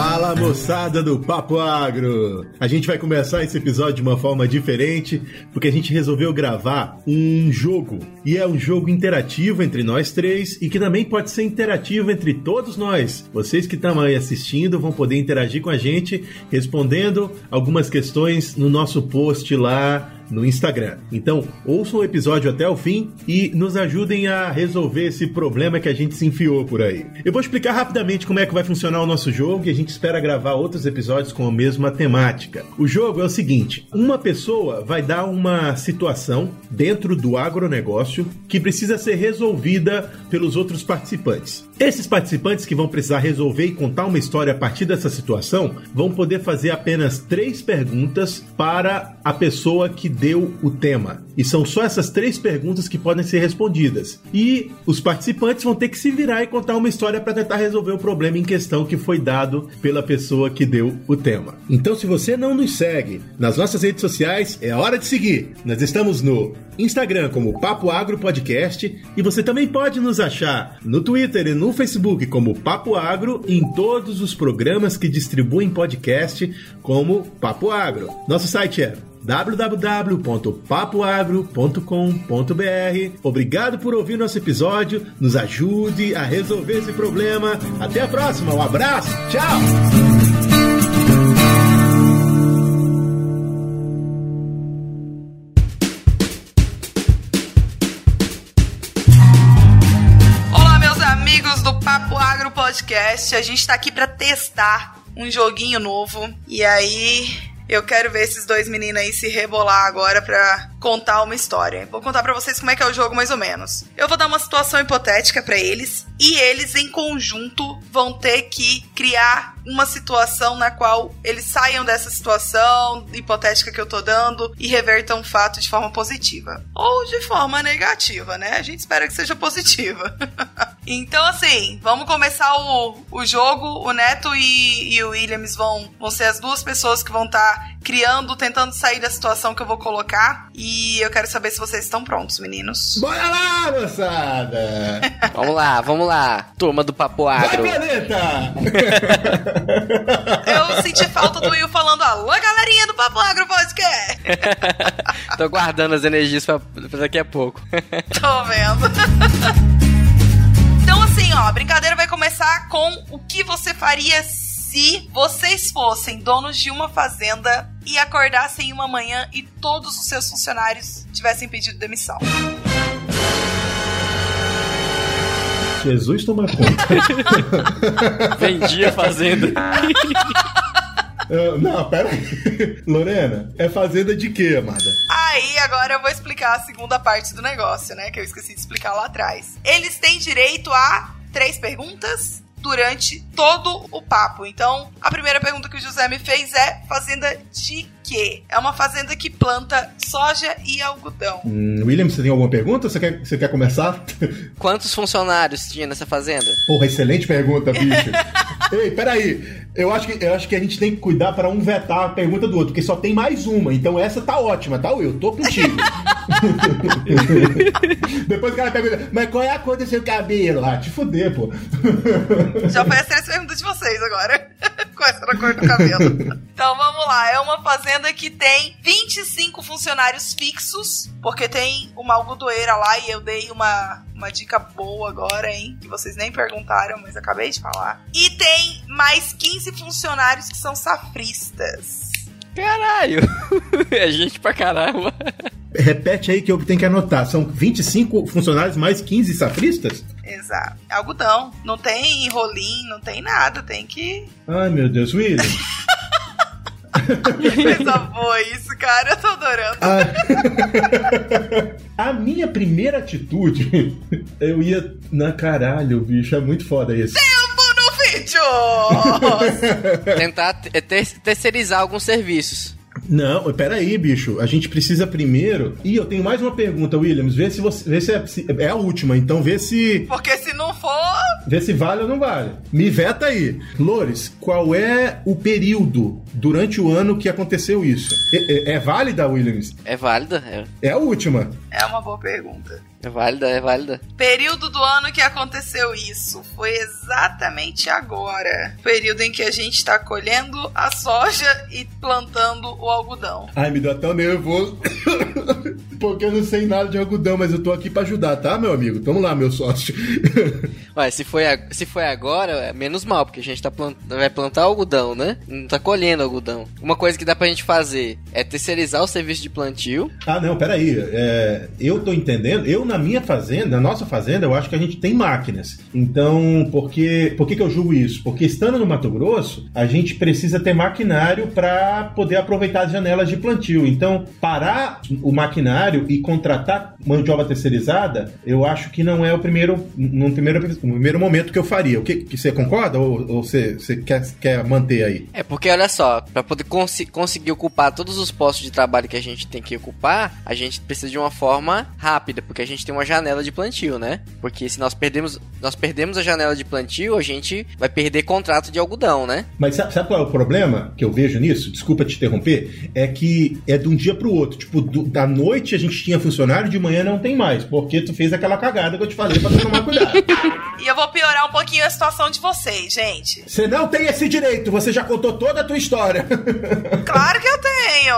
Fala moçada do Papo Agro! A gente vai começar esse episódio de uma forma diferente, porque a gente resolveu gravar um jogo. E é um jogo interativo entre nós três e que também pode ser interativo entre todos nós. Vocês que estão aí assistindo vão poder interagir com a gente, respondendo algumas questões no nosso post lá no Instagram. Então, ouçam o episódio até o fim e nos ajudem a resolver esse problema que a gente se enfiou por aí. Eu vou explicar rapidamente como é que vai funcionar o nosso jogo e a gente espera gravar outros episódios com a mesma temática. O jogo é o seguinte: uma pessoa vai dar uma situação dentro do agronegócio que precisa ser resolvida pelos outros participantes. Esses participantes que vão precisar resolver e contar uma história a partir dessa situação vão poder fazer apenas três perguntas para a pessoa que deu o tema. E são só essas três perguntas que podem ser respondidas. E os participantes vão ter que se virar e contar uma história para tentar resolver o problema em questão que foi dado pela pessoa que deu o tema. Então, se você não nos segue nas nossas redes sociais, é hora de seguir. Nós estamos no Instagram como Papo Agro Podcast e você também pode nos achar no Twitter e no Facebook como Papo Agro e em todos os programas que distribuem podcast como Papo Agro. Nosso site é www.papoagro.com.br. Obrigado por ouvir nosso episódio. Nos ajude a resolver esse problema. Até a próxima. Um abraço. Tchau. Podcast. A gente tá aqui para testar um joguinho novo. E aí, eu quero ver esses dois meninos aí se rebolar agora pra contar uma história. Vou contar para vocês como é que é o jogo mais ou menos. Eu vou dar uma situação hipotética para eles e eles em conjunto vão ter que criar uma situação na qual eles saiam dessa situação hipotética que eu tô dando e revertam o fato de forma positiva ou de forma negativa, né? A gente espera que seja positiva. então assim, vamos começar o, o jogo. O Neto e, e o Williams vão, vão ser as duas pessoas que vão estar tá criando, tentando sair da situação que eu vou colocar. E eu quero saber se vocês estão prontos, meninos. Bora lá, moçada! vamos lá, vamos lá. Turma do Papo Agro. Vai, planeta! eu senti falta do Will falando alô, galerinha do Papo Agro Podcast. Tô guardando as energias pra, pra daqui a pouco. Tô vendo. Então, assim, ó, a brincadeira vai começar com o que você faria se vocês fossem donos de uma fazenda e acordassem uma manhã e todos os seus funcionários tivessem pedido demissão. Jesus toma conta. Vendia a fazenda. Uh, não, pera aí. Lorena, é fazenda de quê, amada? Aí, agora eu vou explicar a segunda parte do negócio, né? Que eu esqueci de explicar lá atrás. Eles têm direito a três perguntas durante todo o papo. Então, a primeira pergunta que o José me fez é: fazenda de quê? É uma fazenda que planta soja e algodão. Hum, William, você tem alguma pergunta? Você quer, você quer começar? Quantos funcionários tinha nessa fazenda? Porra, excelente pergunta, bicho. Ei, peraí. Eu acho, que, eu acho que a gente tem que cuidar para um vetar a pergunta do outro, porque só tem mais uma. Então essa tá ótima, tá, Will? Tô contigo. Depois o cara pergunta, mas qual é a cor do seu cabelo? Ah, te fuder, pô. Já foi as três perguntas de vocês agora. Qual é a cor do cabelo? Então vamos lá. É uma fazenda que tem 25 funcionários fixos, porque tem uma algodoeira lá e eu dei uma, uma dica boa agora, hein? Que vocês nem perguntaram, mas acabei de falar. E tem mais 15 funcionários que são safristas. Caralho! É gente pra caramba. Repete aí que eu tenho que anotar. São 25 funcionários mais 15 safristas? Exato. Algodão. Não tem rolinho, não tem nada. Tem que. Ai, meu Deus, William. que coisa boa isso, cara. Eu tô adorando. A... a minha primeira atitude, eu ia. Na caralho, bicho, é muito foda isso. Tempo no vídeo! Tentar ter terceirizar alguns serviços. Não, peraí, bicho. A gente precisa primeiro. E eu tenho mais uma pergunta, Williams. Vê se você. Vê se é, se- é a última, então vê se. Porque se não for, Vê se vale ou não vale. Me veta aí. Lores, qual é o período durante o ano que aconteceu isso? É, é- é válida, Williams? É válida? É, É a última. é uma boa pergunta. É válida, é válida. Período do ano que aconteceu isso foi exatamente agora. Período em que a gente tá colhendo a soja e plantando o algodão. Ai, me dá tão nervoso. Porque eu não sei nada de algodão, mas eu tô aqui pra ajudar, tá, meu amigo? Tamo lá, meu sócio. Ué, se foi, a- se foi agora, é menos mal, porque a gente tá plant, vai plantar algodão, né? Não tá colhendo algodão. Uma coisa que dá pra gente fazer é terceirizar o serviço de plantio. Ah, não, peraí. É, eu tô entendendo. Eu, na minha fazenda, na nossa fazenda, eu acho que a gente tem máquinas. Então, por que, por que, que eu julgo isso? Porque estando no Mato Grosso, a gente precisa ter maquinário para poder aproveitar as janelas de plantio. Então, parar o maquinário e contratar mão de obra terceirizada, eu acho que não é o primeiro, no primeiro, no primeiro momento que eu faria. O que, que você concorda ou, ou você, você quer, quer manter aí? É porque, olha só, pra poder consi- conseguir ocupar todos os postos de trabalho que a gente tem que ocupar, a gente precisa de uma forma rápida, porque a gente tem uma janela de plantio, né? Porque se nós perdemos, nós perdemos a janela de plantio, a gente vai perder contrato de algodão, né? Mas sabe, sabe qual é o problema que eu vejo nisso? Desculpa te interromper. É que é de um dia pro outro. Tipo, do- da noite a gente tinha funcionário, de manhã não tem mais. Porque tu fez aquela cagada que eu te falei pra tomar cuidado. Vou piorar um pouquinho a situação de vocês, gente. Você não tem esse direito, você já contou toda a tua história. Claro que eu tenho!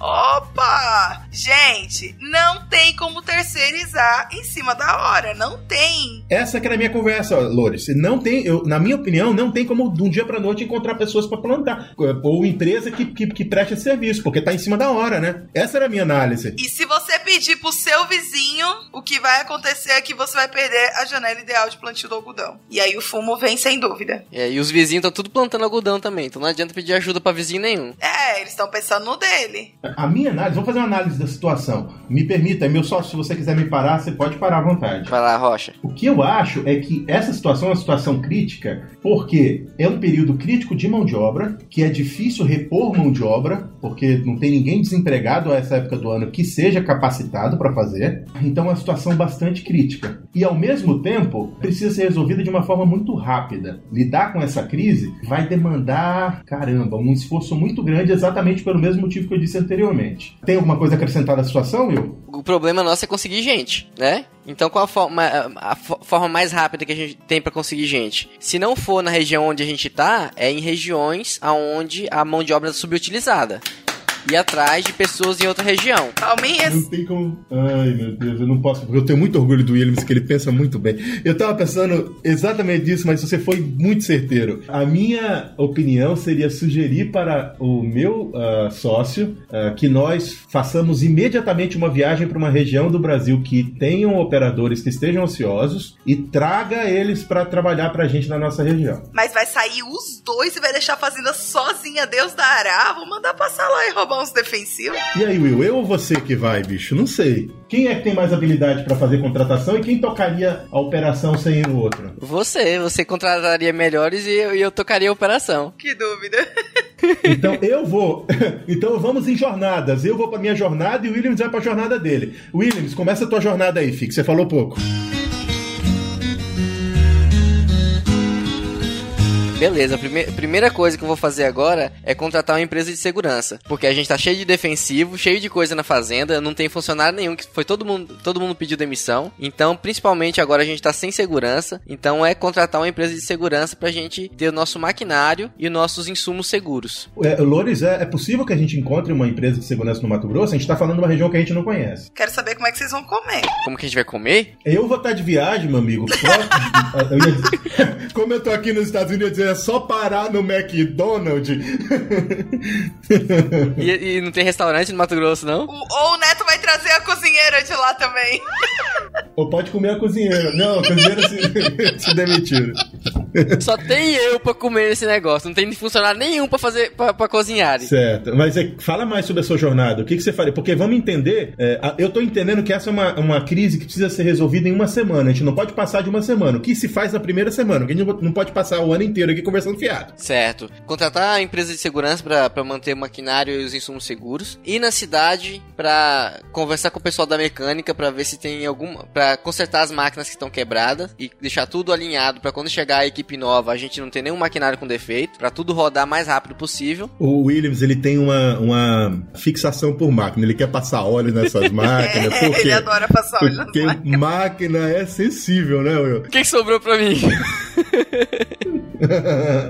Opa! Gente, não tem como terceirizar em cima da hora. Não tem. Essa que era a minha conversa, Loures. Não tem, eu, na minha opinião, não tem como de um dia pra noite encontrar pessoas pra plantar. Ou empresa que, que, que preste serviço, porque tá em cima da hora, né? Essa era a minha análise. E se você pedir pro seu vizinho, o que vai acontecer é que você vai perder a janela ideal de plantio do algodão. E aí o fumo vem sem dúvida. É, e os vizinhos estão tudo plantando algodão também, então não adianta pedir ajuda pra vizinho nenhum. É, eles estão pensando no dele. A minha análise, vamos fazer uma análise da situação. Me permita, meu sócio, se você quiser me parar, você pode parar à vontade. Vai lá, Rocha. O que eu acho é que essa situação é uma situação crítica, porque é um período crítico de mão de obra, que é difícil repor mão de obra, porque não tem ninguém desempregado a essa época do ano que seja capacitado para fazer. Então é uma situação bastante crítica. E ao mesmo tempo, precisa ser resolvida de uma forma muito rápida. Lidar com essa crise vai demandar, caramba, um esforço muito grande exatamente pelo mesmo motivo que eu disse anteriormente. Tem alguma coisa a acrescentar da situação, Will? O problema nosso é conseguir gente, né? Então qual a forma, a fo- forma mais rápida que a gente tem pra conseguir gente? Se não for na região onde a gente tá, é em regiões aonde a mão de obra é subutilizada. Ir atrás de pessoas em outra região. Palminhas. Não tem como. Ai, meu Deus, eu não posso. Porque eu tenho muito orgulho do Williams, que ele pensa muito bem. Eu tava pensando exatamente disso, mas você foi muito certeiro. A minha opinião seria sugerir para o meu ah, sócio ah, que nós façamos imediatamente uma viagem para uma região do Brasil que tenham operadores que estejam ociosos e traga eles para trabalhar pra gente na nossa região. Mas vai sair os dois e vai deixar a fazenda sozinha, Deus dará. Vou mandar passar lá e roubar uns defensivos. E aí, Will, eu ou você que vai, bicho? Não sei. Quem é que tem mais habilidade para fazer contratação e quem tocaria a operação sem o outro? Você, você contrataria melhores e eu, e eu tocaria a operação. Que dúvida. Então eu vou. Então vamos em jornadas. Eu vou pra minha jornada e o Williams vai pra jornada dele. Williams, começa a tua jornada aí, Fix. Você falou pouco. Beleza, a prime primeira coisa que eu vou fazer agora é contratar uma empresa de segurança. Porque a gente tá cheio de defensivo, cheio de coisa na fazenda, não tem funcionário nenhum, que foi todo mundo, todo mundo pediu demissão. Então, principalmente agora a gente tá sem segurança. Então é contratar uma empresa de segurança pra gente ter o nosso maquinário e os nossos insumos seguros. É, Loures, é, é possível que a gente encontre uma empresa de segurança no Mato Grosso? A gente tá falando de uma região que a gente não conhece. Quero saber como é que vocês vão comer. Como que a gente vai comer? Eu vou estar de viagem, meu amigo. Como eu tô aqui nos Estados Unidos, eu ia dizer, é só parar no McDonald's. E, e não tem restaurante no Mato Grosso, não? O, ou o Neto vai trazer a cozinheira de lá também. Ou pode comer a cozinheira. Não, a cozinheira se, se demitiram. Só tem eu pra comer esse negócio. Não tem funcionário nenhum pra fazer pra, pra cozinhar. Certo. Mas é, fala mais sobre a sua jornada. O que, que você faria? Porque vamos entender. É, eu tô entendendo que essa é uma, uma crise que precisa ser resolvida em uma semana. A gente não pode passar de uma semana. O que se faz na primeira semana? Que a gente não pode passar o ano inteiro aqui conversando fiado. Certo. Contratar a empresa de segurança para manter o maquinário e os insumos seguros. Ir na cidade para conversar com o pessoal da mecânica para ver se tem alguma. para consertar as máquinas que estão quebradas e deixar tudo alinhado para quando chegar a equipe nova a gente não ter nenhum maquinário com defeito. para tudo rodar mais rápido possível. O Williams ele tem uma, uma fixação por máquina. Ele quer passar óleo nessas máquinas. é, porque, ele adora passar óleo porque nas máquinas. máquina é sensível, né, Will? O que, sobrou pra mim?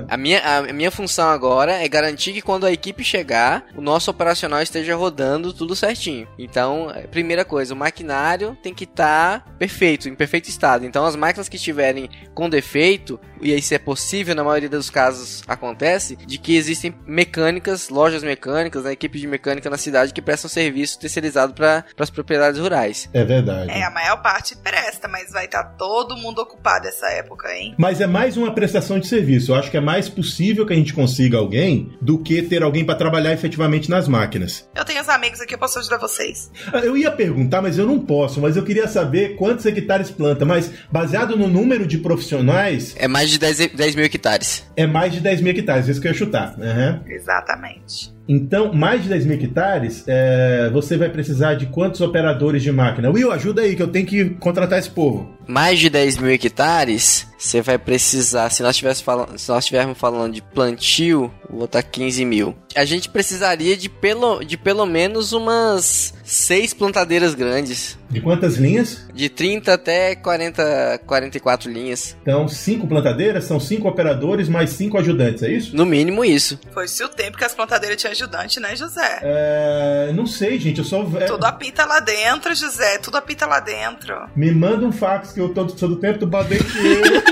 a, minha, a minha função agora é garantir que quando a equipe chegar, o nosso operacional esteja rodando tudo certinho. Então, é, primeira coisa, o maquinário tem que estar tá perfeito, em perfeito estado. Então, as máquinas que estiverem com defeito, e isso é possível, na maioria dos casos acontece, de que existem mecânicas, lojas mecânicas, né, equipe de mecânica na cidade que prestam serviço terceirizado para as propriedades rurais. É verdade. É, a maior parte presta, mas vai estar tá todo mundo ocupado essa época, hein? Mas é mais uma prestação de serviço. Eu acho que é mais possível que a gente consiga alguém do que ter alguém para trabalhar efetivamente nas máquinas. Eu tenho os amigos aqui, eu posso ajudar vocês. Ah, eu ia perguntar, mas eu não posso. Mas eu queria saber quantos hectares planta. Mas baseado no número de profissionais. É mais de 10, 10 mil hectares. É mais de 10 mil hectares, isso que eu ia chutar. Uhum. Exatamente. Então, mais de 10 mil hectares, é, você vai precisar de quantos operadores de máquina? Will, ajuda aí, que eu tenho que contratar esse povo. Mais de 10 mil hectares, você vai precisar, se nós, falando, se nós estivermos falando de plantio, vou botar 15 mil. A gente precisaria de pelo, de pelo menos umas 6 plantadeiras grandes. De quantas linhas? De 30 até 40, 44 linhas. Então, 5 plantadeiras, são 5 operadores mais 5 ajudantes, é isso? No mínimo isso. Foi-se o tempo que as plantadeiras tinham ajudante, né, José? É. Não sei, gente. Eu só. É... Tudo apita lá dentro, José. Tudo apita lá dentro. Me manda um fax que eu tô, sou do tempo do badequeiro.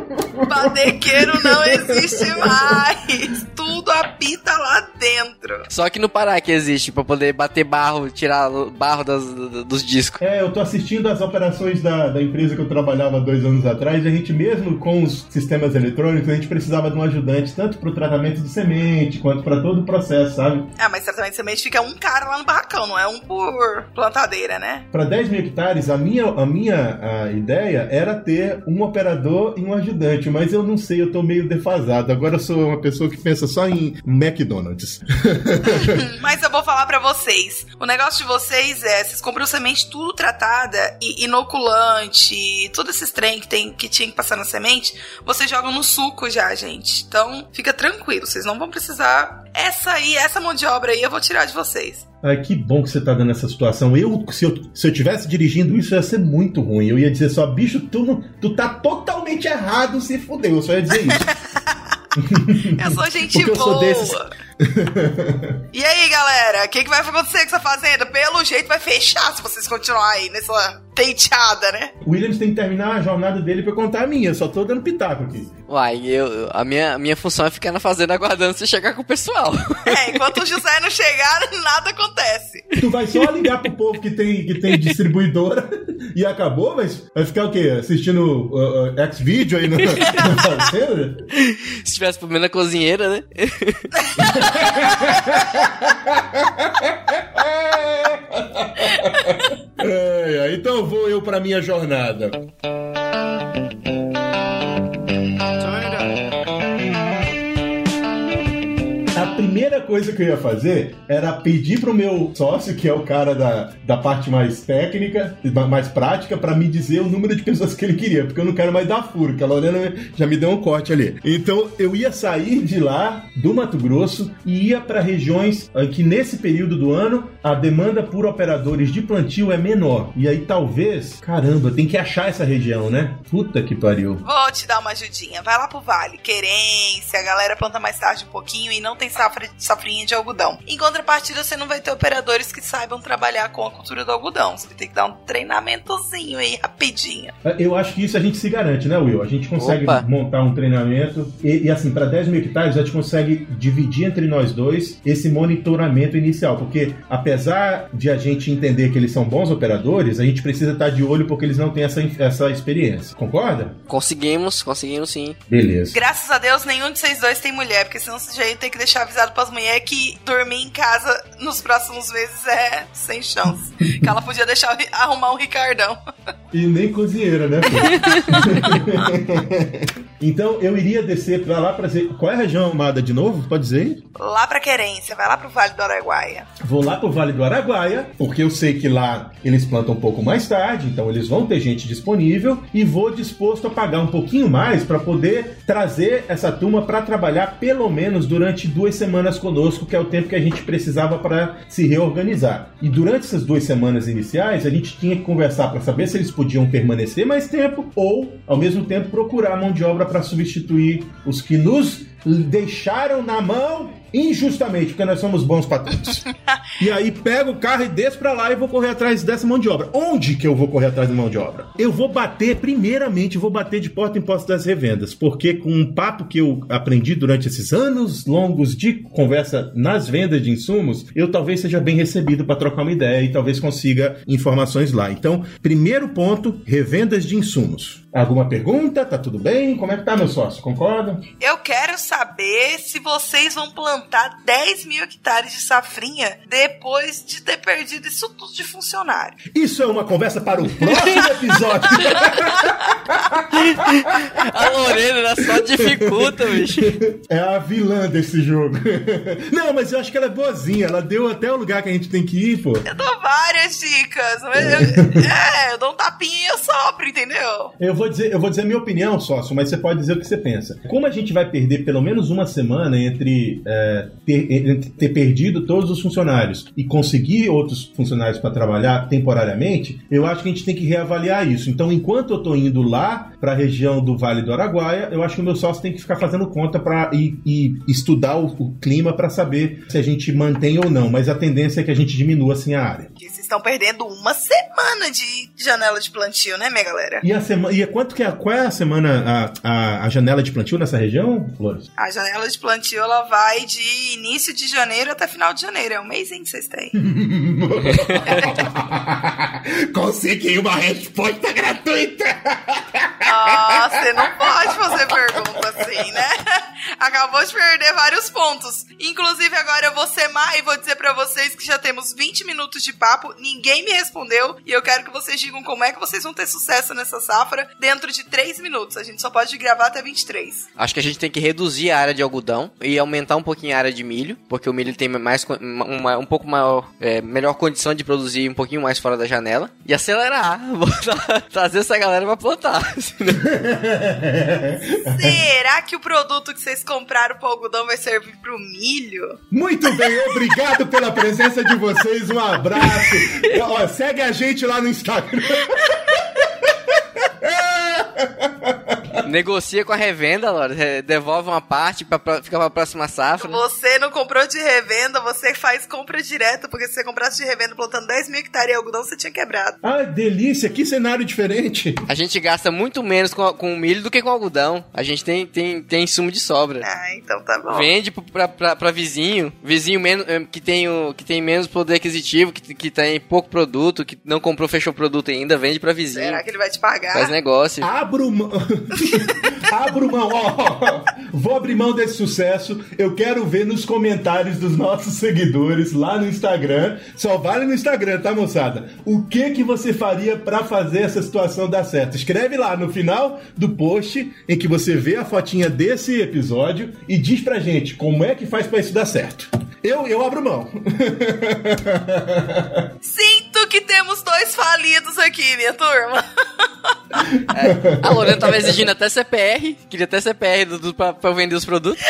badequeiro não existe mais. Tudo apita lá dentro. Só que no Pará que existe, pra poder bater barro, tirar barro das, dos discos. É, eu tô assistindo as operações da, da empresa que eu trabalhava dois anos atrás. E a gente, mesmo com os sistemas eletrônicos, a gente precisava de um ajudante tanto pro tratamento de semente quanto para todo o processo, sabe? Ah, mas tratamento de semente fica um cara lá no barracão, não é um por plantadeira, né? Para 10 mil hectares, a minha, a minha a ideia era ter um operador e um ajudante, mas eu não sei, eu tô meio defasado. Agora eu sou uma pessoa que pensa só em McDonald's. mas eu vou falar para vocês. O negócio de vocês é, vocês compram semente tudo tratada e inoculante, todos esses trem que, tem, que tinha que passar na semente, vocês jogam no suco já, gente. Então, fica tranquilo, vocês não vão precisar. Essa aí, essa mão de obra aí, eu vou tirar de vocês. Ai, que bom que você tá dando essa situação. Eu, se eu, se eu tivesse dirigindo isso, ia ser muito ruim. Eu ia dizer só, bicho, tu, não, tu tá totalmente errado, se fudeu. Eu só ia dizer isso. eu sou gente boa. Eu sou desses... e aí, galera, o que, que vai acontecer com essa fazenda? Pelo jeito vai fechar se vocês continuarem aí nessa penteada, né? O Williams tem que terminar a jornada dele pra contar a minha. Eu só tô dando pitaco aqui. Uai, eu, a, minha, minha função é ficar na fazenda aguardando você chegar com o pessoal. É, enquanto o José não chegar, nada acontece. Tu vai só ligar pro povo que tem, que tem distribuidora e acabou, mas vai ficar o quê? Assistindo uh, uh, X-Video aí na, na fazenda? Se tivesse pelo menos a cozinheira, né? é, então vou eu para minha jornada. Primeira coisa que eu ia fazer era pedir pro meu sócio, que é o cara da, da parte mais técnica, mais prática, para me dizer o número de pessoas que ele queria, porque eu não quero mais dar furo, que a Lorena já me deu um corte ali. Então eu ia sair de lá, do Mato Grosso, e ia para regiões ah, que nesse período do ano a demanda por operadores de plantio é menor. E aí talvez, caramba, tem que achar essa região, né? Puta que pariu. Vou te dar uma ajudinha. Vai lá pro Vale. Querência, a galera planta mais tarde um pouquinho e não tem safra, safra safrinha de algodão. Em contrapartida, você não vai ter operadores que saibam trabalhar com a cultura do algodão. Você vai ter que dar um treinamentozinho aí, rapidinho. Eu acho que isso a gente se garante, né, Will? A gente consegue Opa. montar um treinamento e, e, assim, para 10 mil hectares, a gente consegue dividir entre nós dois esse monitoramento inicial, porque apesar de a gente entender que eles são bons operadores, a gente precisa estar de olho porque eles não têm essa, essa experiência. Concorda? Conseguimos, conseguimos sim. Beleza. Graças a Deus, nenhum de vocês dois tem mulher, porque senão você já ia ter que deixar avisado pras mulheres que dormir em casa nos próximos meses é sem chance. que ela podia deixar arrumar um Ricardão. E nem cozinheira, né? então eu iria descer pra lá pra dizer. Qual é a região amada de novo? Pode dizer? Lá pra Querência, vai lá pro Vale do Araguaia. Vou lá pro Vale do Araguaia, porque eu sei que lá eles plantam um pouco mais tarde, então eles vão ter gente disponível e vou disposto a pagar um pouquinho mais para poder trazer essa turma para trabalhar pelo menos durante duas semanas conosco, que é o tempo que a gente precisava para se reorganizar. E durante essas duas semanas iniciais, a gente tinha que conversar para saber se eles podiam permanecer mais tempo ou, ao mesmo tempo, procurar mão de obra para substituir os que nos deixaram na mão injustamente, porque nós somos bons patrões. e aí pego o carro e desço pra lá e vou correr atrás dessa mão de obra. Onde que eu vou correr atrás da mão de obra? Eu vou bater, primeiramente, vou bater de porta em porta das revendas, porque com um papo que eu aprendi durante esses anos longos de conversa nas vendas de insumos, eu talvez seja bem recebido para trocar uma ideia e talvez consiga informações lá. Então, primeiro ponto, revendas de insumos. Alguma pergunta? Tá tudo bem? Como é que tá, meu sócio? Concorda? Eu quero saber se vocês vão plantar 10 mil hectares de safrinha depois de ter perdido isso tudo de funcionário. Isso é uma conversa para o próximo episódio. A Lorena só dificulta, bicho. É a vilã desse jogo. Não, mas eu acho que ela é boazinha. Ela deu até o lugar que a gente tem que ir, pô. Eu dou várias dicas. Mas eu, é, eu dou um tapinha e eu sopro, entendeu? Eu vou dizer, eu vou dizer a minha opinião, sócio, mas você pode dizer o que você pensa. Como a gente vai perder pelo menos uma semana entre, é, ter, entre ter perdido todos os funcionários e conseguir outros funcionários para trabalhar temporariamente, eu acho que a gente tem que reavaliar isso. Então, enquanto eu tô indo lá para a região do Vale do Araguaia, eu acho que o meu sócio tem que ficar fazendo conta para e, estudar o, o clima para saber se a gente mantém ou não. Mas a tendência é que a gente diminua assim a área. Estão perdendo uma semana de janela de plantio, né, minha galera? E a semana, e é quanto que é, qual é a semana a, a, a janela de plantio nessa região, Flores? A janela de plantio ela vai de início de janeiro até final de janeiro. É um mês em que vocês têm. Consegui uma resposta gratuita. Ah, você não pode fazer pergunta assim, né? Acabou de perder vários pontos. Inclusive, agora eu vou má e vou dizer pra vocês que já temos 20 minutos de papo, ninguém me respondeu e eu quero que vocês digam como é que vocês vão ter sucesso nessa safra dentro de 3 minutos. A gente só pode gravar até 23. Acho que a gente tem que reduzir a área de algodão e aumentar um pouquinho a área de milho, porque o milho tem mais uma, um pouco maior, é, melhor condição de produzir um pouquinho mais fora da janela e acelerar, botar- trazer essa galera pra plantar. Será que o produto que vocês compraram pro algodão vai servir pro milho? Muito bem, obrigado pela presença de vocês. Um abraço. Ó, segue a gente lá no Instagram. Negocia com a revenda, Laura, devolve uma parte pra, pra, fica pra próxima safra. Você não comprou de revenda, você faz compra direta, porque se você comprasse de revenda plantando 10 mil hectares de algodão, você tinha quebrado. Ah, delícia, que cenário diferente. A gente gasta muito menos com, com milho do que com algodão. A gente tem, tem, tem insumo de sobra. Ah, então tá bom. Vende pra, pra, pra vizinho, vizinho menos, eh, que, tem o, que tem menos poder aquisitivo, que, que tem pouco produto, que não comprou, fechou produto ainda, vende pra vizinho. Será que ele vai te pagar? Faz negócio. Abro mão. Abro mão, ó. Vou abrir mão desse sucesso. Eu quero ver nos comentários dos nossos seguidores lá no Instagram. Só vale no Instagram, tá, moçada? O que que você faria pra fazer essa situação dar certo? Escreve lá no final do post em que você vê a fotinha desse episódio e diz pra gente como é que faz pra isso dar certo. Eu, eu abro mão. Sinto que temos dois falidos aqui, minha turma. É, a Lorena tava exigindo até CPR, queria até CPR do, do, pra, pra eu vender os produtos.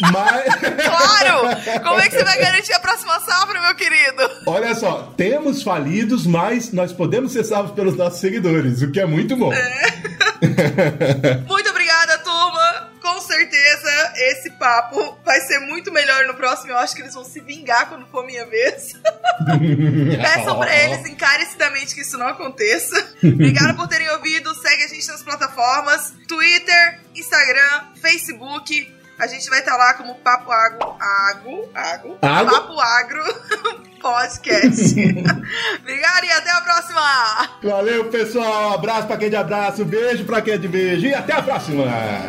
Mas. Claro! Como é que você vai garantir a próxima safra, meu querido? Olha só, temos falidos, mas nós podemos ser salvos pelos nossos seguidores, o que é muito bom. Muito obrigada, turma. Com certeza, esse papo vai ser muito melhor no próximo. Eu acho que eles vão se vingar quando for minha vez. Peçam pra eles encarecidamente que isso não aconteça. Obrigado por terem ouvido. Segue a gente nas plataformas: Twitter, Instagram, Facebook. A gente vai estar lá como Papo. Agro? Agro? Agro? Papo Agro Podcast. Obrigado e até a próxima! Valeu, pessoal. Abraço pra quem é de abraço, beijo pra quem é de beijo e até a próxima.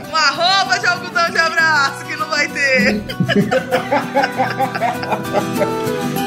Uma roupa de algodão de abraço que não vai ter.